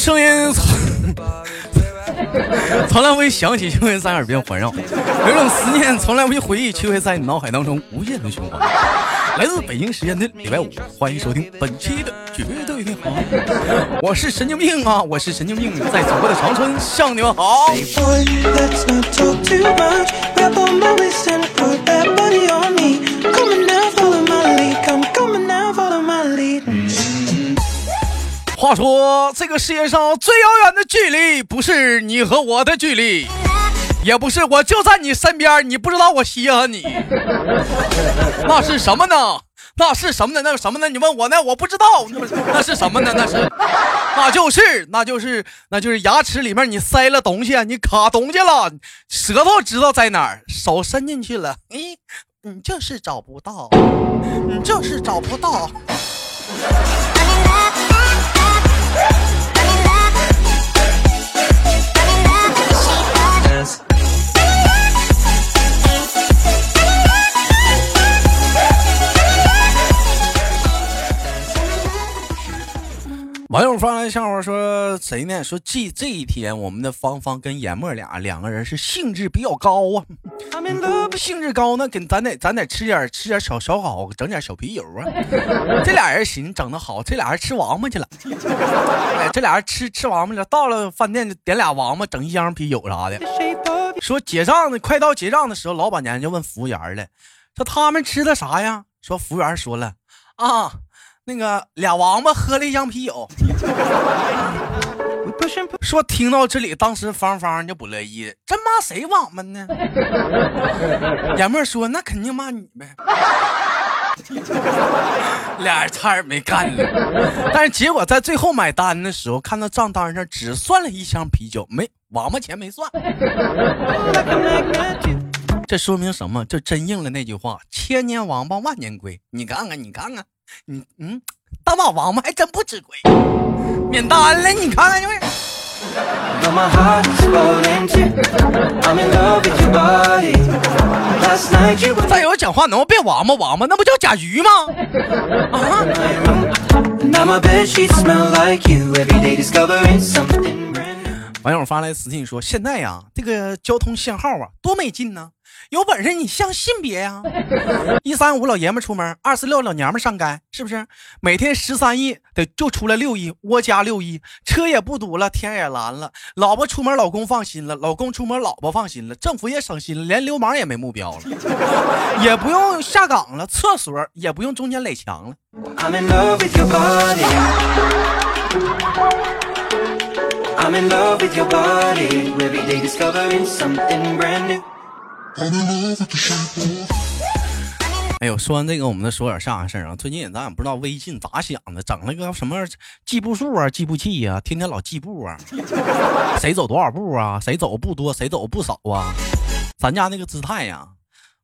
声音从从来不会响起，就会在耳边环绕；有种思念从来不会回忆，却会在你脑海当中无限的循环。来自北京时间的礼拜五，欢迎收听本期的绝对的好，我是神经病啊，我是神经病，在祖国的长春向你们好。话说，这个世界上最遥远的距离，不是你和我的距离，也不是我就在你身边，你不知道我稀罕你，那是什么呢？那是什么呢？那是什么呢？你问我呢？我不知道，那是什么呢？那是，那就是，那就是，那就是牙齿里面你塞了东西，你卡东西了，舌头知道在哪儿，手伸进去了，咦，你就是找不到，你就是找不到。网友发来笑话说谁呢？说这这一天我们的芳芳跟严墨俩两个人是兴致比较高啊兴致高呢，给咱得咱得吃点吃点小烧烤，整点小啤酒啊。这俩人寻思整的好，这俩人吃王八去了。哎，这俩人吃吃王八去了，到了饭店就点俩王八，整一箱啤酒啥的。说结账呢，快到结账的时候，老板娘就问服务员了，说他们吃的啥呀？说服务员说了啊，那个俩王八喝了一箱啤酒。说听到这里，当时芳芳就不乐意，真骂谁王八呢？严妹说那肯定骂你呗。俩人差点没干了，但是结果在最后买单的时候，看到账单上只算了一箱啤酒，没王八钱没算。这说明什么？这真应了那句话：千年王八万年龟。你看看，你看看，你嗯，大马王八还真不吃亏，免单了。你看看，就是 know my heart is falling too. I'm in love with your body. Last night you were 再有讲话能不别王八王八，那不叫甲鱼吗？啊.网友发来私信说：“现在呀，这个交通信号啊，多没劲呢！有本事你相信别呀！一三五老爷们出门，二四六老娘们上街，是不是？每天十三亿得就出来六亿，窝家六亿，车也不堵了，天也蓝了，老婆出门老公放心了，老公出门老婆放心了，政府也省心了，连流氓也没目标了，也不用下岗了，厕所也不用中间垒墙了。” I'm in love with your body. I'm in love with your body. Every day discovering something brand new. 哎呦，说完这个，我们再说点啥事儿啊？最近咱也不知道微信咋想的，整了个什么计步数啊、计步器呀、天天老计 步啊，谁走多少步啊？谁走步多，谁走步少啊？咱家那个姿态呀，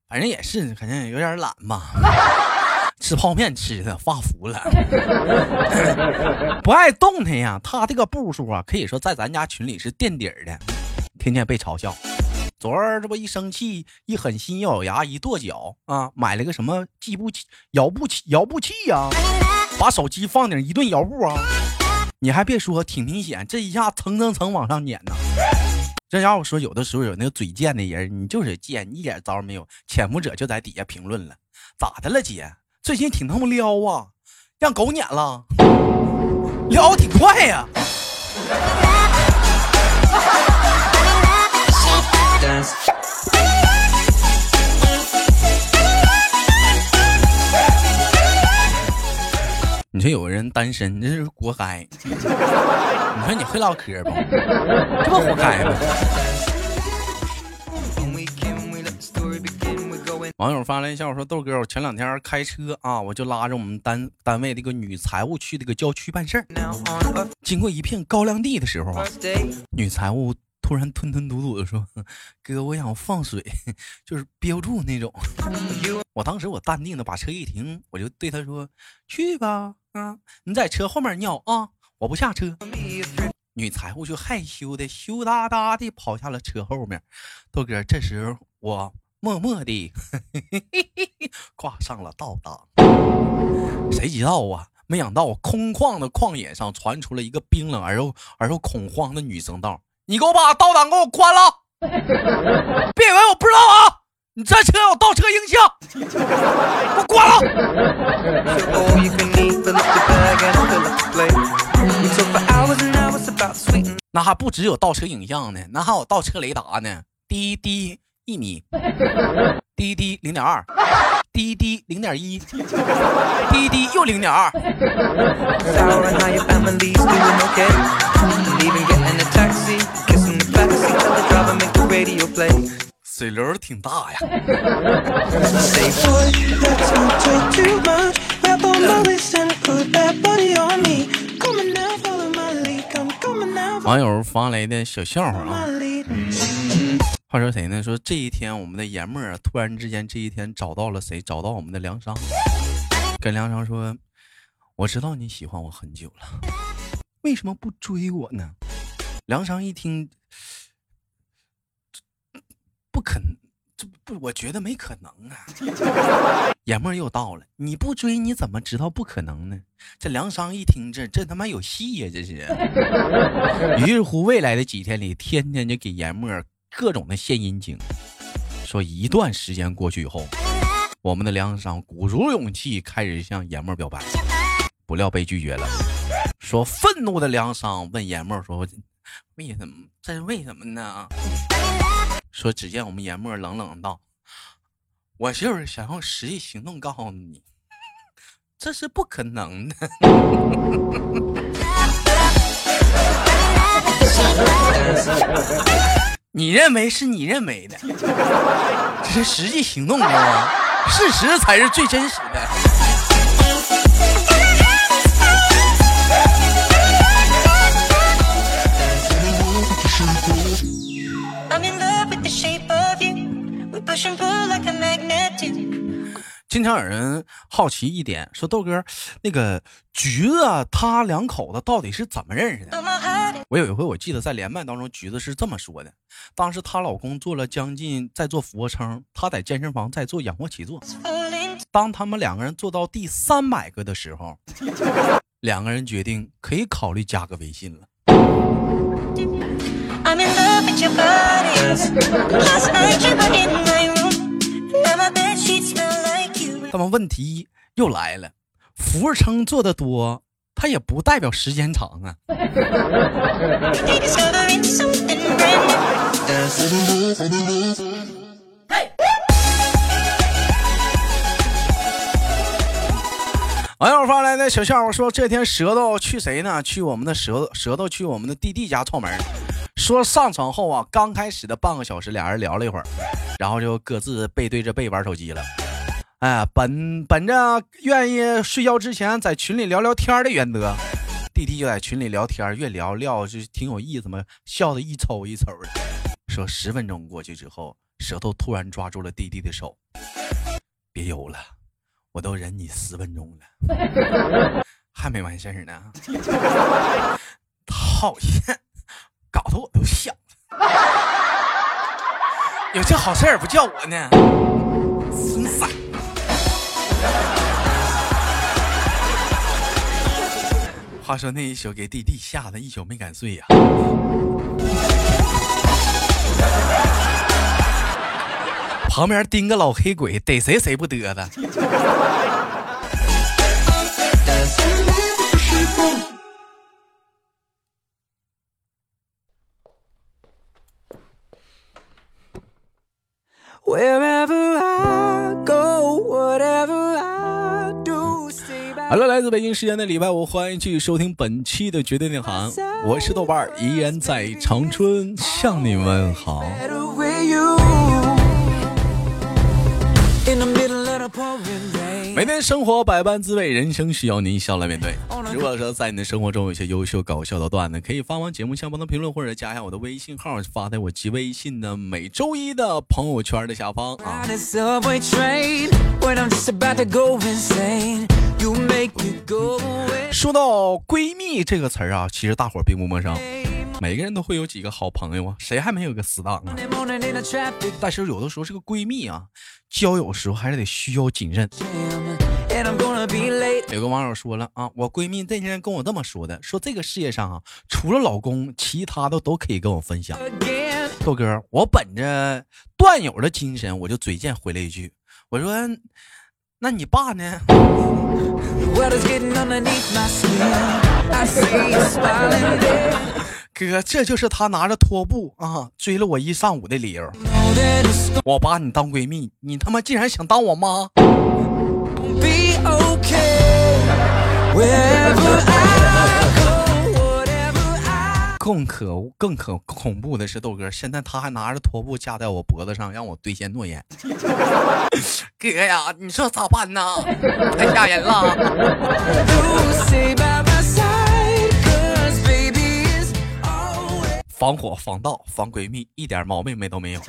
反正也是，肯定有点懒吧。吃泡面吃的发福了，不爱动弹呀。他这个步数啊，可以说在咱家群里是垫底儿的，天天被嘲笑。昨儿这不一生气，一狠心，一咬牙，一跺脚啊，买了个什么计步器、摇步器、摇步器呀、把手机放顶一顿摇步啊！你还别说，挺明显，这一下蹭蹭蹭往上撵呐。这家伙说，有的时候有那个嘴贱的人，你就是贱，一点招没有。潜伏者就在底下评论了：“咋的了，姐？最近挺他妈撩啊，让狗撵了，撩的挺快呀、Dance. 你说有个人单身，这是活该。你说你会唠嗑不？这不活该吗网友发来一笑说：“豆哥，我前两天开车啊，我就拉着我们单单位这个女财务去这个郊区办事儿。经过一片高粱地的时候啊，女财务突然吞吞吐吐的说：‘ 哥，我想放水，就是憋不住那种。’我当时我淡定的把车一停，我就对他说：‘去吧，啊，你在车后面尿啊，我不下车。’女财务就害羞的羞答答的跑下了车后面。豆哥，这时我默默的挂上了倒档。谁知道啊？没想到空旷的旷野上传出了一个冰冷而又而又恐慌的女声道：“你给我把倒档给我关了。别以为我不知道啊你这车有倒车影像给我关了。那还不只有倒车影像呢那还有倒车雷达呢。滴滴一米。滴滴零点二。滴滴零点一，滴滴又零点二，水流挺大呀。网友发来的小笑话啊。话说谁呢？说这一天我们的研妹儿突然之间这一天找到了谁？找到我们的梁商，跟梁商说：“我知道你喜欢我很久了，为什么不追我呢？”梁商一听，不可能，这不，我觉得没可能啊。爷们儿又到了，你不追你怎么知道不可能呢？这梁商一听这这他妈有戏呀、这是。于是乎，未来的几天里，天天就给研墨各种的献殷勤。说一段时间过去以后，我们的梁商鼓足勇气开始向研墨表白，不料被拒绝了。说愤怒的梁商问研墨说：“为什么？这是为什么呢？”说只见我们研墨冷冷道：“我就是想用实际行动告诉你，这是不可能的。”你认为是你认为的，这是实际行动啊，事实才是最真实的。经常有人好奇一点，说豆哥，那个橘子，他两口子到底是怎么认识的？我有一回我记得在连麦当中，橘子是这么说的：当时她老公做了将近在做俯卧撑，她在健身房在做仰卧起坐。当他们两个人做到第三百个的时候，两个人决定可以考虑加个微信了。那么问题又来了，俯卧撑做的多，它也不代表时间长啊。Discovering something brand new. 网友发来的小笑话说，这天舌头去谁呢？去我们的舌头，舌头去我们的弟弟家串门。说上床后啊，刚开始的半个小时，俩人聊了一会儿，然后就各自背对着背玩手机了。哎，本本着愿意睡觉之前在群里聊聊天的原则，弟弟就在群里聊天，越聊聊就挺有意思嘛，笑得一抽一抽的。说十分钟过去之后，舌头突然抓住了弟弟的手，别游了，我都忍你十分钟了，还没完事儿呢。讨厌，搞得我都想，有这好事儿不叫我呢，话说那一宿给弟弟吓得一宿没敢睡呀、旁边盯个老黑鬼，逮谁谁不得的。好了，来自北京时间的礼拜五，欢迎继续收听本期的绝对内涵，我是豆瓣儿，依然在长春向你问好。每天生活百般滋味，人生需要您笑来面对。如果说在你的生活中有些优秀搞笑的段子，可以发完节目下方的评论，或者加一下我的微信号，发在我及微信的每周一的朋友圈的下方啊.说到闺蜜这个词儿啊，其实大伙儿并不陌生，每个人都会有几个好朋友啊，谁还没有个死党啊但是有的时候这个闺蜜啊，交友时候还是得需要谨慎。有个网友说了啊，我闺蜜那天跟我这么说的，说这个世界上啊，除了老公，其他的都可以跟我分享。豆哥，我本着段友的精神，我就嘴贱回了一句，我说，那你爸呢.哥，这就是他拿着拖布啊追了我一上午的理由。我把你当闺蜜，你他妈竟然想当我妈？更可恶、更可恐怖的是，豆哥现在他还拿着拖布架在我脖子上，让我兑现诺言。哥呀，你说咋办呢？太吓人了！防火、防盗、防闺蜜，一点毛病没都没有。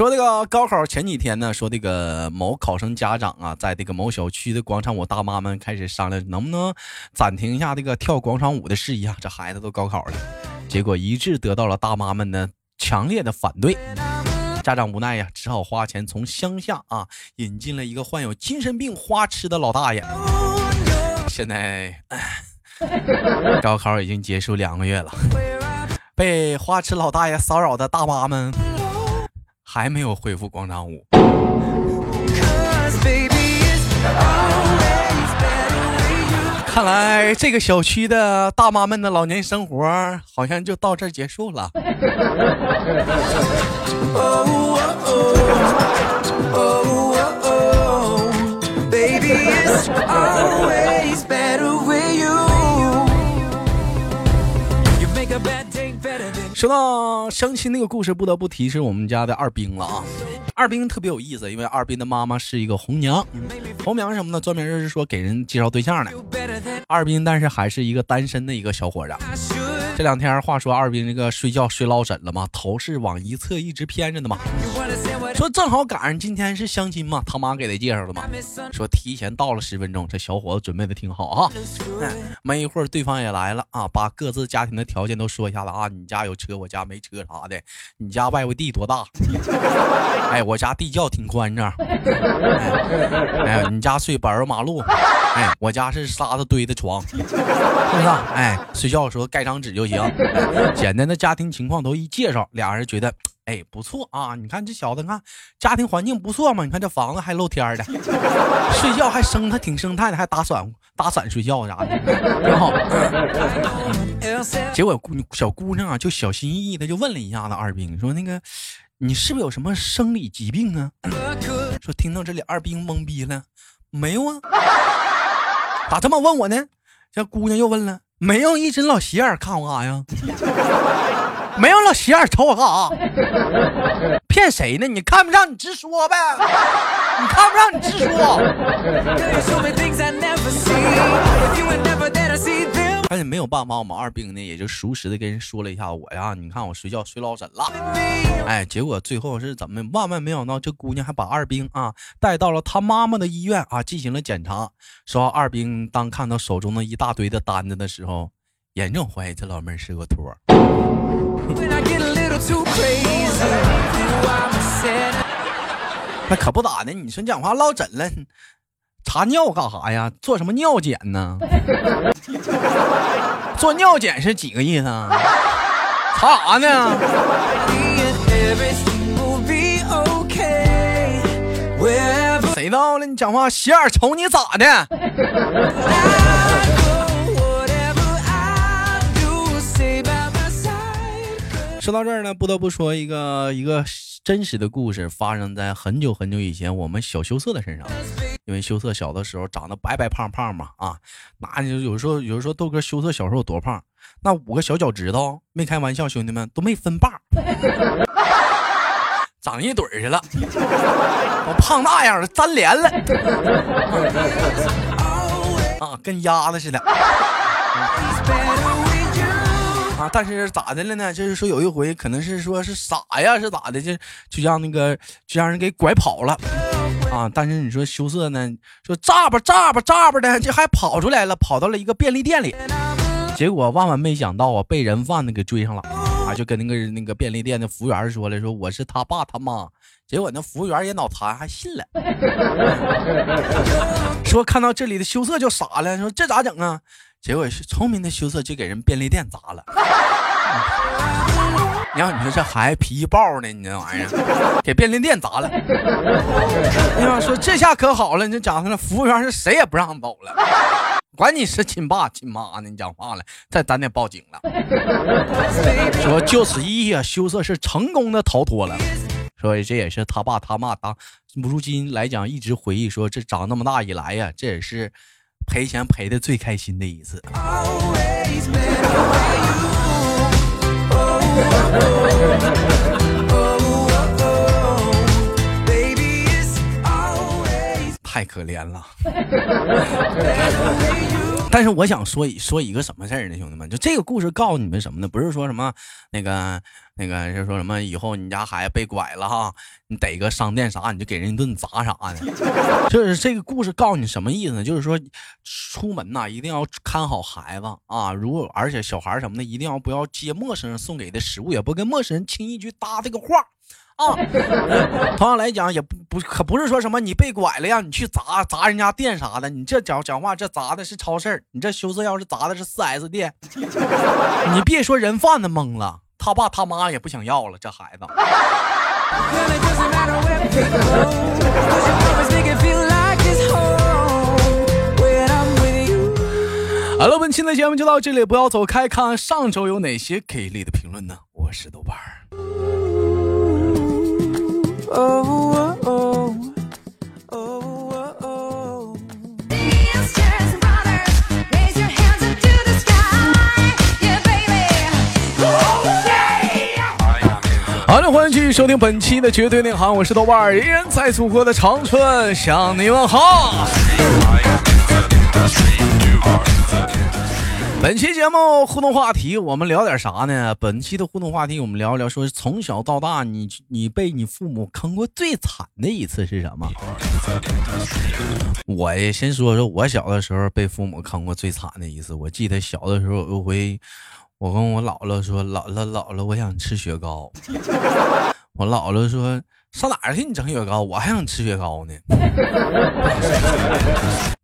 说这个高考前几天呢，说这个某考生家长啊，在这个某小区的广场舞大妈们开始商量，能不能暂停一下这个跳广场舞的事宜啊？这孩子都高考了，结果一致得到了大妈们的强烈的反对。家长无奈呀，只好花钱从乡下啊引进了一个患有精神病花痴的老大爷。现在，高考已经结束两个月了，被花痴老大爷骚扰的大妈们还没有恢复广场舞。baby, always better with. 看来这个小区的大妈们的老年生活好像就到这儿结束了。说到相亲那个故事，不得不提是我们家的二兵了啊。二兵特别有意思，因为二兵的妈妈是一个红娘，红娘什么呢？专门就是说给人介绍对象的。二兵但是还是一个单身的一个小伙子。这两天话说二兵这个睡觉睡落枕了嘛，头是往一侧一直偏着的嘛。说正好赶上今天是相亲嘛，他妈给他介绍的嘛。说提前到了十分钟，这小伙子准备的挺好啊。哎没一会儿，对方也来了啊，把各自家庭的条件都说一下子啊。你家有车，我家没车啥的。你家外围地多大？哎，我家地窖挺宽敞。哎，哎，你家睡柏油马路。哎，我家是沙子堆的床，是不是啊？哎，睡觉的时候盖张纸就行。哎简单的家庭情况都一介绍，俩人觉得。哎，不错啊！你看这小子，看家庭环境不错嘛。你看这房子还露天的，睡觉还生态挺生态的，还打伞打伞睡觉啥的，挺好。结果姑小姑娘啊，就小心翼翼的就问了一下子二兵，说那个你是不是有什么生理疾病啊？说听到这里，二兵懵逼了，没有啊，咋这么问我呢？这姑娘又问了，没有一直老斜眼看我干啥呀？没有老斜眼瞅我干啥？骗谁呢？你看不上你直说呗，你看不上你直说。但是没有办法，我们二兵呢也就熟识的跟人说了一下我呀，你看我睡觉睡老枕了。哎，结果最后是怎么？万万没想到，这姑娘还把二兵啊带到了她妈妈的医院啊进行了检查。说二兵当看到手中的一大堆的单子的时候，严重怀疑这老妹儿是个托那可不咋的你说你讲话落枕了查尿干啥呀？做什么尿检呢？做尿检是几个意思啊？查啥呢？谁到了你讲话洗耳瞅你咋的？说到这儿呢，不得不说一个一个真实的故事，发生在很久很久以前，我们小羞涩的身上。因为羞涩小的时候长得白白胖胖嘛，啊，那就有时候有人说豆哥羞涩小时候有多胖，那五个小脚趾头，没开玩笑，兄弟们都没分瓣儿，长一堆儿去了，我胖那样了，粘连了，啊，跟鸭子似的。啊，但是咋的了呢？就是说有一回可能是说是傻呀，是咋的？就就让那个就让人给拐跑了啊！但是你说羞涩呢，说咋吧咋吧咋吧的，这还跑出来了，跑到了一个便利店里，结果万万没想到啊，被人贩子给追上了。啊，就跟那个那个便利店的服务员说了，说我是他爸他妈。结果那服务员也脑残，还信了，说看到这里的羞涩就傻了，说这咋整啊？结果是聪明的羞涩就给人便利店砸了。你要你说这孩子脾气暴呢，你这玩意儿给便利店砸了。你要说这下可好了，你这讲他那服务员是谁也不让走了，管你是亲爸亲妈呢，你讲话了，再咱得报警了。说就此一夜，羞涩是成功的逃脱了。所以这也是他爸他妈当如今来讲一直回忆说，这长那么大以来呀，这也是赔钱赔的最开心的一次。太可怜了。但是我想说一说一个什么事儿呢，兄弟们？就这个故事告诉你们什么呢？不是说什么那个那个，就说什么以后你家孩子被拐了哈，你逮个商店啥，你就给人一顿砸啥的。就是这个故事告诉你什么意思呢？就是说出门呐，一定要看好孩子啊。如果而且小孩什么的，一定要不要接陌生人送给的食物，也不跟陌生人轻易去搭这个话。啊，同样来讲，也不不可不是说什么你被拐了让你去砸砸人家店啥的，你这讲讲话这砸的是超市你这羞涩要是砸的是四 S 店，你别说人贩子懵了，他爸他妈也不想要了，这孩子。好了，本期的节目就到这里，不要走开，看看上周有哪些给力的评论呢？我是豆瓣儿。好了，欢迎继续收听本期的绝对内涵，我是豆瓣儿，依然在祖国的长春向你问好。本期节目互动话题，我们聊点啥呢？本期的互动话题，我们聊一聊，说从小到大，你你被你父母坑过最惨的一次是什么？我也先说说我小的时候被父母坑过最惨的一次。我记得小的时候有回，我跟我姥姥说：“姥姥，姥姥，我想吃雪糕。”我姥姥说：“上哪儿去？你整雪糕？我还想吃雪糕呢。”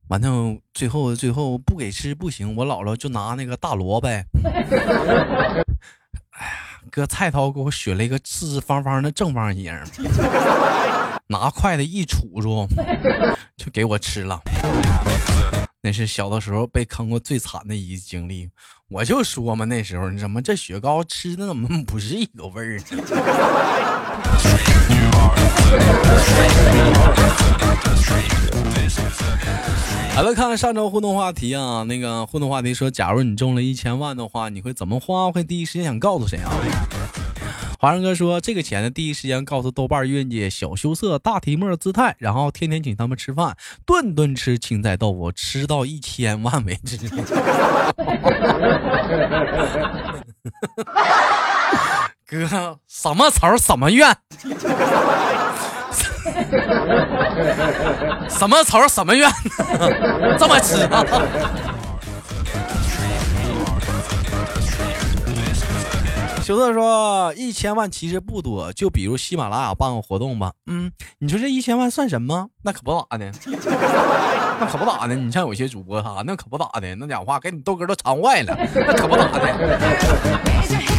完了，最后最后不给吃不行，我姥姥就拿那个大萝卜，哎呀，搁菜刀给我削了一个四四方方的正方形，拿筷子一杵住，就给我吃了。那是小的时候被坑过最惨的一经历。我就说嘛，那时候你怎么这雪糕吃的怎么不是一个味儿呢？好了，看看上周互动话题啊，那个互动话题说，假如你中了一千万的话，你会怎么花？会第一时间想告诉谁啊？华人哥说，这个钱呢，第一时间告诉豆瓣愿姐、小羞涩、大提莫姿态，然后天天请他们吃饭，顿顿吃青菜豆腐，吃到一千万为止。哥，什么仇什么怨？什么仇什么怨？这么吃啊？羞涩说：“一千万其实不多，就比如喜马拉雅办个活动吧。嗯，你说这一千万算什么？那可不咋的，那可不咋的。你像有些主播哈，那可不咋的，那讲话给你豆哥都馋坏了，那可不咋的。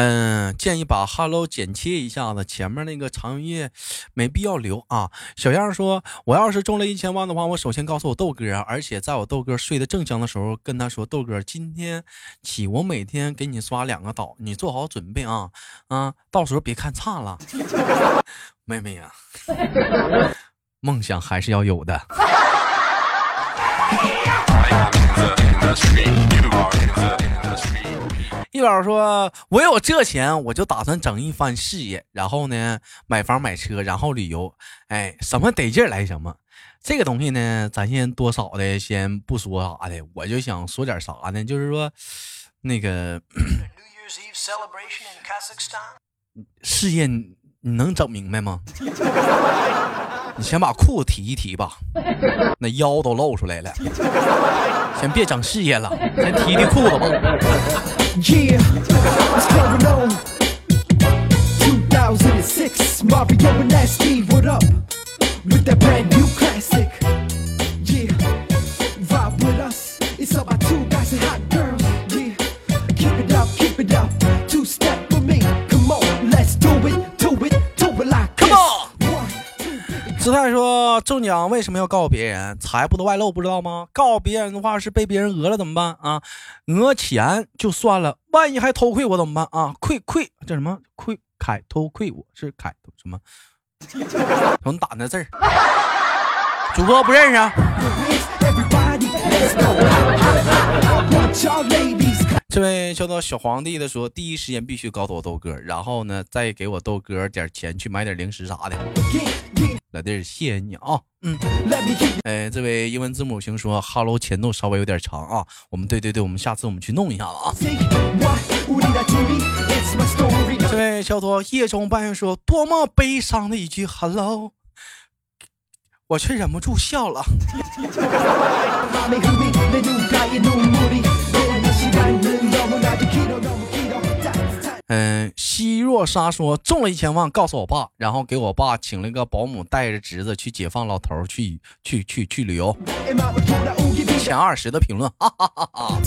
嗯，建议把 Hello 剪切一下子，前面那个长叶没必要留啊。小样说，我要是中了一千万的话，我首先告诉我豆哥，而且在我豆哥睡得正香的时候，跟他说，豆哥，今天起我每天给你刷两个岛，你做好准备啊啊，到时候别看差了，妹妹呀、梦想还是要有的。一宝说：“我有这钱，我就打算整一番事业，然后呢，买房买车，然后旅游，哎，什么得劲儿来什么。这个东西呢，咱先多少的先不说啥的，我就想说点啥呢？就是说，那个 事业你你能整明白吗？你先把裤子提一提吧，那腰都露出来了。先别整事业了，先提提裤子吧。Yeah, what's going on? 2006, Mario and Nasty, what up? With that brand new：“中奖为什么要告诉别人？财不得外露，不知道吗？告别人的话是被别人讹了怎么办啊？讹钱就算了，万一还偷窥我怎么办啊？窥窥叫什么窥凯偷窥我是凯什么？怎么打那字儿？主播不认识啊。这位叫做小皇帝的说，第一时间必须告诉我豆哥，然后呢再给我豆哥点钱去买点零食啥的。老弟谢谢你啊。嗯哎这位英文字母兄说 hello 前奏稍微有点长啊我们对对对我们下次我们去弄一下子啊。这位叫做夜中半夜说多么悲伤的一句 hello 我却忍不住笑了。嗯希若莎说中了一千万，告诉我爸，然后给我爸请了个保姆，带着侄子去解放老头去去去去旅游。前二十的评论，哈哈哈哈。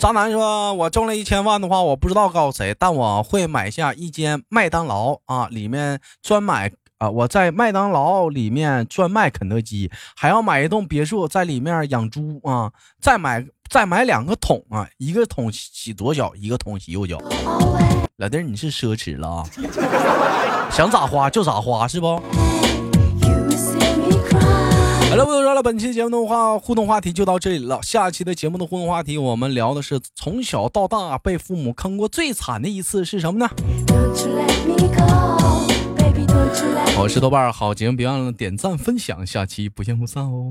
渣男说：“我中了一千万的话，我不知道告诉谁，但我会买下一间麦当劳啊，里面专买啊，我在麦当劳里面专卖肯德基，还要买一栋别墅，在里面养猪啊，再买再买两个桶啊，一个桶洗左脚，一个桶洗右脚。老弟，你是奢侈了啊，想咋花就咋花是不？”好了，不多说了，本期节目的话互动话题就到这里了。下期的节目的互动话题，我们聊的是从小到大被父母坑过最惨的一次是什么呢？Don't you let me go, 我是豆瓣儿好节目别忘了点赞分享下期不见不散哦。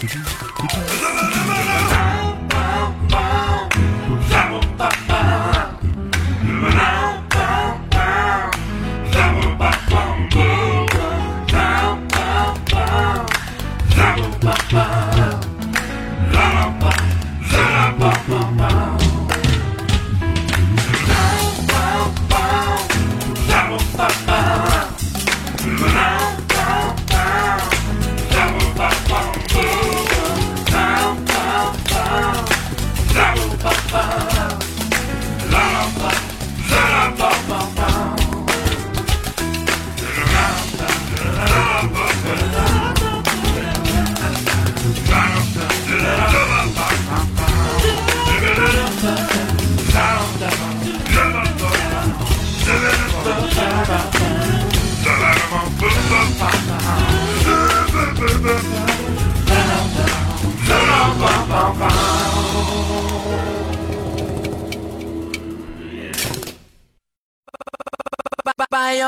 no, no, no.